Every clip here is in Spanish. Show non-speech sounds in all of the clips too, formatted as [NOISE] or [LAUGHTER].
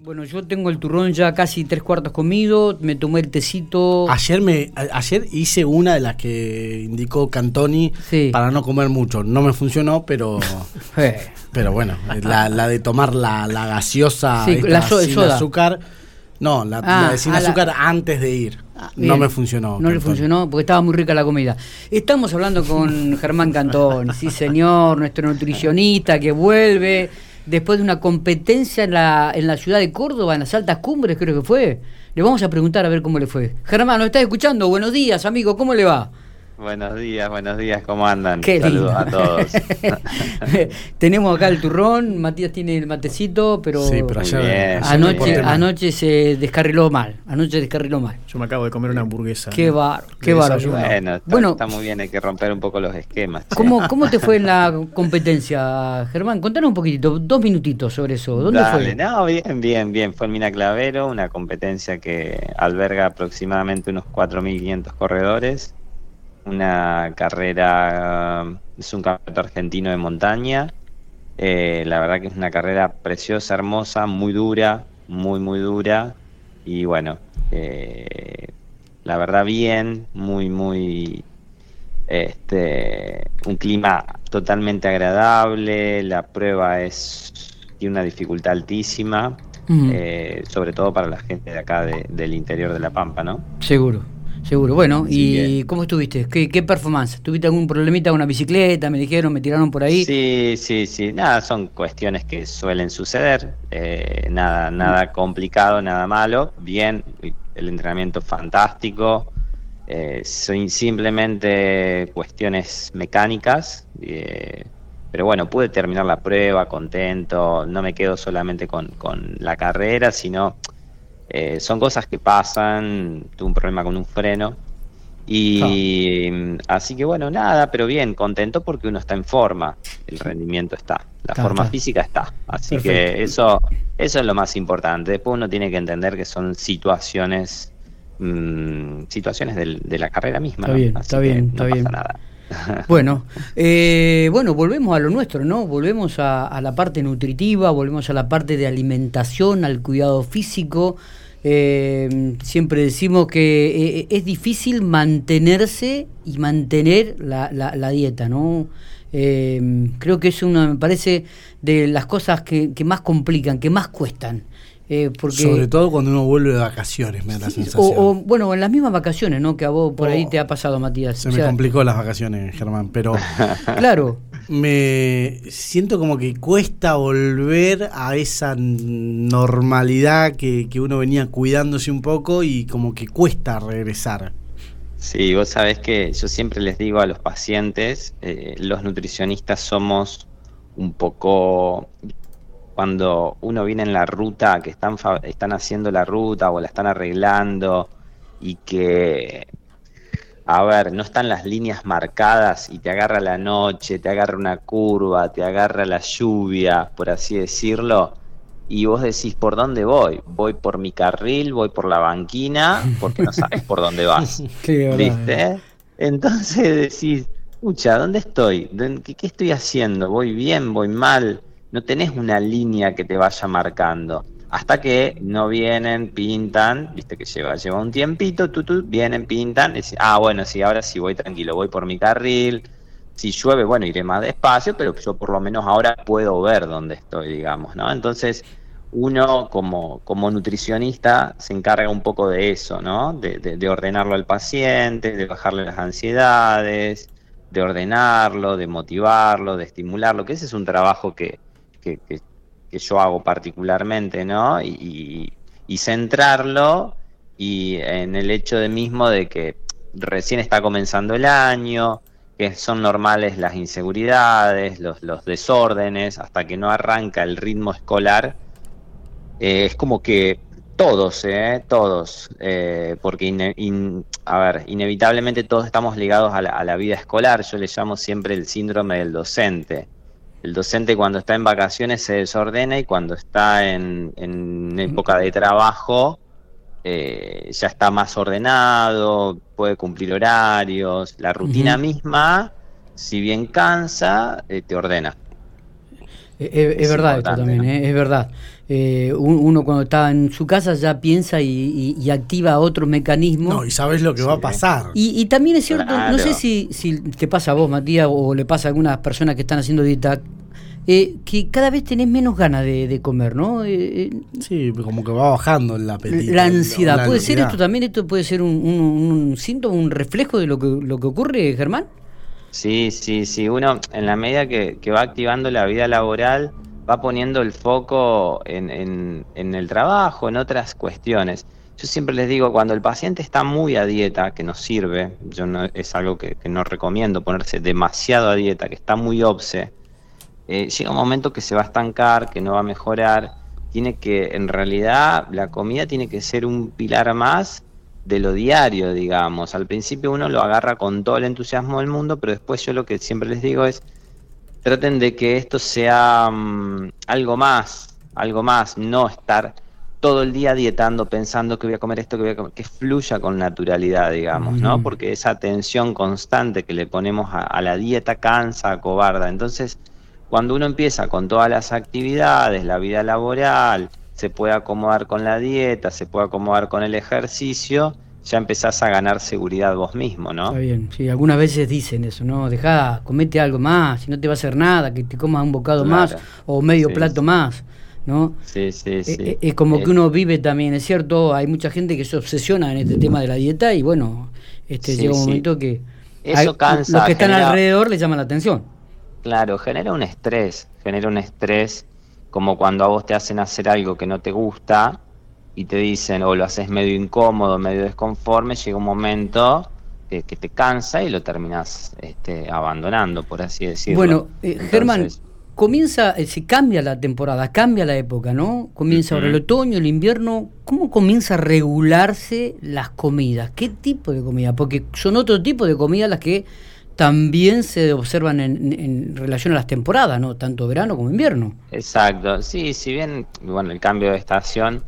Bueno, yo tengo el turrón ya casi tres cuartos comido, me tomé el tecito. Ayer me ayer hice una de las que indicó Cantoni para no comer mucho. No me funcionó, pero [LAUGHS] pero bueno, la, de tomar la, gaseosa la sin azúcar. No, la, ah, de sin azúcar antes de ir. Ah, no me funcionó. No le funcionó porque estaba muy rica la comida. Estamos hablando con Germán Cantoni, sí señor, nuestro nutricionista que vuelve después de una competencia en la, en la ciudad de Córdoba, en las altas cumbres creo que fue. Le vamos a preguntar a ver cómo le fue. Germán, ¿nos está escuchando? Buenos días, amigo, ¿cómo le va? Buenos días, buenos días, ¿cómo andan? Saludos a todos. [LAUGHS] Tenemos acá el turrón, Matías tiene el matecito, pero, sí, pero anoche, anoche se descarriló mal. Anoche descarriló mal. Yo me acabo de comer una hamburguesa. Qué bar, qué bar. Bueno, está, muy bien, hay que romper un poco los esquemas. ¿Cómo, ¿Cómo te fue en la competencia, Germán? Contanos un poquito, dos minutitos sobre eso. ¿Dónde fue? No, bien, bien, bien. Fue en Mina Clavero, una competencia que alberga aproximadamente unos 4.500 corredores una carrera, es un campeonato argentino de montaña. Eh, la verdad que es una carrera preciosa, hermosa, muy dura, muy, muy dura. Y bueno, eh, la verdad bien, muy, muy, este, un clima totalmente agradable, la prueba es tiene una dificultad altísima, eh, sobre todo para la gente de acá del interior de La Pampa, ¿no? Seguro. Seguro. Bueno, ¿y cómo estuviste? ¿Qué, ¿Qué, performance? ¿Tuviste algún problemita con una bicicleta? Me dijeron, me tiraron por ahí. Sí, sí, sí. Nada, son cuestiones que suelen suceder. Eh, nada, nada complicado, nada malo. Bien, el entrenamiento fantástico. Eh, son simplemente cuestiones mecánicas. Eh, pero bueno, pude terminar la prueba contento. No me quedo solamente con, con la carrera, sino eh, son cosas que pasan, tuve un problema con un freno. Y así que bueno, nada, pero bien, contento porque uno está en forma, el rendimiento está, la forma física está. Así que eso, eso es lo más importante. Después uno tiene que entender que son situaciones, mm, situaciones de la carrera misma. Está bien, está bien, está bien. Nada. [LAUGHS] Bueno, eh, bueno, volvemos a lo nuestro, ¿no? Volvemos a, la parte nutritiva, volvemos a la parte de alimentación, al cuidado físico. Eh, siempre decimos que eh, es difícil mantenerse y mantener la, la, dieta, ¿no? creo que es una, me parece, de las cosas que, que más complican, que más cuestan. Eh, Sobre todo cuando uno vuelve de vacaciones, me da la sensación. O, bueno, en las mismas vacaciones, ¿no? Que a vos por ahí oh. te ha pasado, Matías. Se me complicó las vacaciones, Germán, pero. [LAUGHS] claro. Me siento como que cuesta volver a esa normalidad que, uno venía cuidándose un poco y como que cuesta regresar. Sí, vos sabés que yo siempre les digo a los pacientes, eh, los nutricionistas somos un poco cuando uno viene en la ruta, que están, están haciendo la ruta o la están arreglando y que, a ver, no están las líneas marcadas y te agarra la noche, te agarra una curva, te agarra la lluvia, por así decirlo, y vos decís, ¿por dónde voy? Voy por mi carril, voy por la banquina, porque no sabes por dónde vas. [LAUGHS] ¿Viste? Entonces decís, escucha, ¿dónde estoy? ¿Qué, ¿Qué estoy haciendo? ¿Voy bien? ¿Voy mal? No tenés una línea que te vaya marcando. Hasta que no vienen, pintan, viste que lleva, lleva un tiempito, tú, tú, vienen, pintan, y ah, bueno, sí, ahora sí voy tranquilo, voy por mi carril. Si llueve, bueno, iré más despacio, pero yo por lo menos ahora puedo ver dónde estoy, digamos, ¿no? Entonces, uno como, como nutricionista se encarga un poco de eso, ¿no? De, de ordenarlo al paciente, de bajarle las ansiedades, de ordenarlo, de motivarlo, de estimularlo, que ese es un trabajo que, que, yo hago particularmente, ¿no? Y, centrarlo y en el hecho de mismo de que recién está comenzando el año, que son normales las inseguridades, los, desórdenes, hasta que no arranca el ritmo escolar, eh, es como que todos, eh, todos, eh, porque a ver, inevitablemente todos estamos ligados a la, a la, vida escolar, yo le llamo siempre el síndrome del docente. El docente cuando está en vacaciones se desordena y cuando está en, época de trabajo eh, ya está más ordenado, puede cumplir horarios, la rutina misma, si bien cansa, eh, te ordena. Es, verdad esto también, es verdad. uno cuando está en su casa ya piensa y, activa otros mecanismos. No, y sabes lo que va a pasar. Y, también es cierto, no sé si, si te pasa a vos, Matías, o le pasa a algunas personas que están haciendo dieta, eh, que cada vez tenés menos ganas de, comer, ¿no? Eh, eh, sí, como que va bajando el apetito. La ansiedad. ¿Puede ser esto también? ¿Esto puede ser un, síntoma, un reflejo de lo que, lo que ocurre, Germán? Sí, sí, sí. Uno, en la medida que, va activando la vida laboral, va poniendo el foco en, en, el trabajo, en otras cuestiones. Yo siempre les digo, cuando el paciente está muy a dieta, que no sirve, yo no, es algo que, que no recomiendo ponerse demasiado a dieta, que está muy obse, eh, llega un momento que se va a estancar, que no va a mejorar. Tiene que, en realidad, la comida tiene que ser un pilar más de lo diario, digamos. Al principio uno lo agarra con todo el entusiasmo del mundo, pero después yo lo que siempre les digo es, traten de que esto sea mm, algo más, algo más, no estar todo el día dietando, pensando que voy a comer esto, que voy a comer, que fluya con naturalidad, digamos, ¿no? Porque esa tensión constante que le ponemos a, a la dieta cansa, cobarda. Entonces, cuando uno empieza con todas las actividades, la vida laboral, se puede acomodar con la dieta, se puede acomodar con el ejercicio, ya empezás a ganar seguridad vos mismo, ¿no? Está bien, sí, algunas veces dicen eso, ¿no? Dejá, comete algo más, si no te va a hacer nada, que te comas un bocado más o medio plato más, ¿no? Sí, sí, eh, sí. Eh, es, como que uno vive también, es cierto, hay mucha gente que se obsesiona en este tema de la dieta y bueno, este llega un momento que... Eso cansa. Los que están alrededor le llaman la atención. Claro, genera un estrés, genera un estrés como cuando a vos te hacen hacer algo que no te gusta y te dicen o lo haces medio incómodo, medio desconforme, llega un momento que, te cansa y lo terminas este, abandonando, por así decirlo. Bueno, eh, Germán, comienza, eh, se cambia la temporada, cambia la época, ¿no? Comienza ahora el otoño, el invierno. ¿Cómo comienza a regularse las comidas? ¿Qué tipo de comida? Porque son otro tipo de comidas las que también se observan en, relación a las temporadas, ¿no? Tanto verano como invierno. Exacto, sí, si bien, bueno, el cambio de estación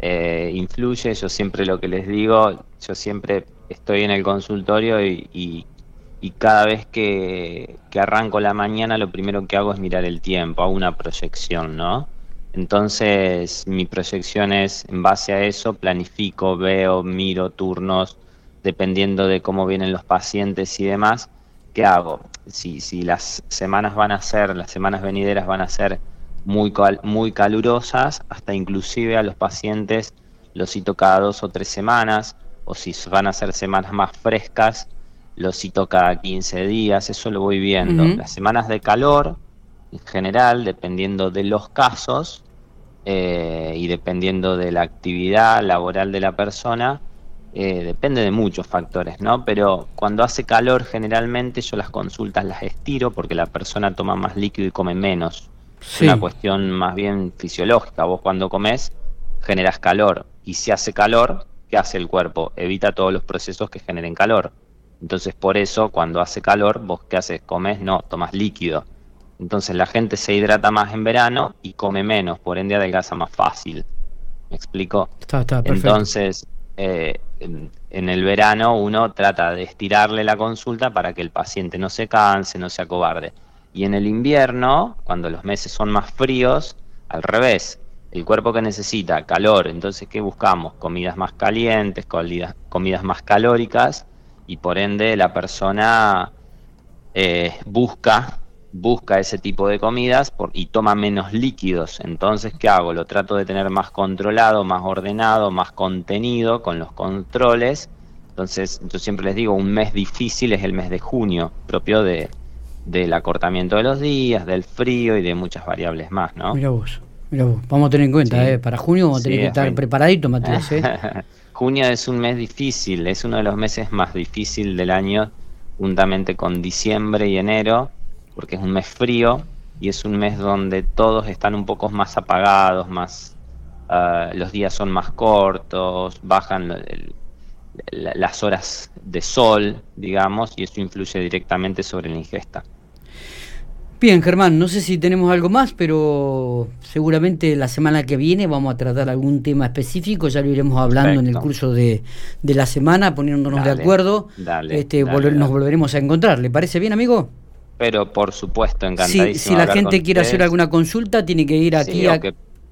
eh, influye, yo siempre lo que les digo, yo siempre estoy en el consultorio y, cada vez que, que, arranco la mañana lo primero que hago es mirar el tiempo, hago una proyección, ¿no? Entonces mi proyección es, en base a eso, planifico, veo, miro turnos, dependiendo de cómo vienen los pacientes y demás ¿qué hago? Si, si las semanas van a ser, las semanas venideras van a ser muy, muy calurosas, hasta inclusive a los pacientes los cito cada dos o tres semanas, o si van a ser semanas más frescas, los cito cada 15 días, eso lo voy viendo. Las semanas de calor, en general, dependiendo de los casos eh, y dependiendo de la actividad laboral de la persona, eh, depende de muchos factores, ¿no? Pero cuando hace calor generalmente yo las consultas las estiro porque la persona toma más líquido y come menos. Es una cuestión más bien fisiológica. Vos cuando comes generas calor y si hace calor, ¿qué hace el cuerpo? Evita todos los procesos que generen calor. Entonces por eso cuando hace calor, vos qué haces? Comes, no, tomas líquido. Entonces la gente se hidrata más en verano y come menos, por ende adelgaza más fácil. ¿Me explico? Está, está, perfecto. Entonces, eh, en, el verano uno trata de estirarle la consulta para que el paciente no se canse, no se acobarde. Y en el invierno, cuando los meses son más fríos, al revés, el cuerpo que necesita calor, entonces ¿qué buscamos? Comidas más calientes, comidas, más calóricas y por ende la persona eh, busca busca ese tipo de comidas y toma menos líquidos. Entonces, ¿qué hago? Lo trato de tener más controlado, más ordenado, más contenido con los controles. Entonces, yo siempre les digo, un mes difícil es el mes de junio, propio de, del acortamiento de los días, del frío y de muchas variables más, ¿no? Mira vos, mira vos. Vamos a tener en cuenta, ¿eh? Para junio vamos a tener que estar preparadito, Matías, ¿eh? [LAUGHS] junio es un mes difícil, es uno de los meses más difíciles del año, juntamente con diciembre y enero porque es un mes frío y es un mes donde todos están un poco más apagados, más ah, los días son más cortos, bajan las horas de sol, digamos, y eso influye directamente sobre la ingesta. Bien, Germán, no sé si tenemos algo más, pero seguramente la semana que viene vamos a tratar algún tema específico, ya lo iremos hablando en el curso de, la semana, poniéndonos de acuerdo. este, nos volveremos a encontrar. ¿Le parece bien, amigo? Pero por supuesto, encantadísimo. si la gente quiere hacer alguna consulta, tiene que ir aquí a...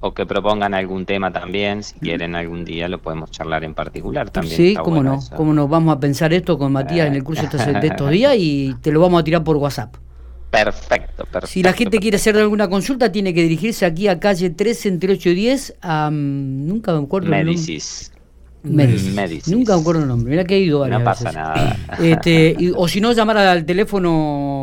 o, que, propongan algún tema también, si quieren algún día lo podemos charlar en particular también. Sí, cómo no, cómo no, vamos a pensar esto con Matías en el curso de estos [LAUGHS] días y te lo vamos a tirar por WhatsApp. Perfecto, perfecto. Si la gente quiere hacer alguna consulta, tiene que dirigirse aquí a calle 13 entre 8 y 10 a... Nunca me acuerdo Medicis. Medicis. Nunca me acuerdo el nombre. Mira que he ido varias No pasa nada. Este, [LAUGHS] o si no, llamar al teléfono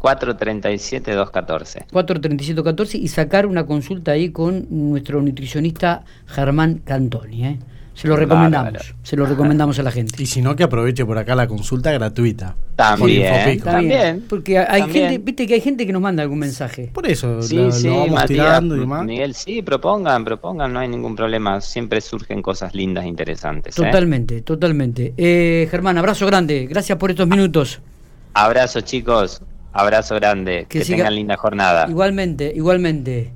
437-214. 437-214 y sacar una consulta ahí con nuestro nutricionista Germán Cantoni. ¿eh? Se lo recomendamos, se lo recomendamos a la gente. Y si no, que aproveche por acá la consulta gratuita. También, también. Porque hay gente, viste que hay gente que nos manda algún mensaje. Por eso, sí, sí, tirando y demás. Miguel, sí, propongan, propongan, no hay ningún problema. Siempre surgen cosas lindas, e interesantes. ¿eh? Totalmente, totalmente. Eh, Germán, abrazo grande, gracias por estos minutos. Abrazo, chicos. Abrazo grande. Que, tengan linda jornada. Igualmente, igualmente.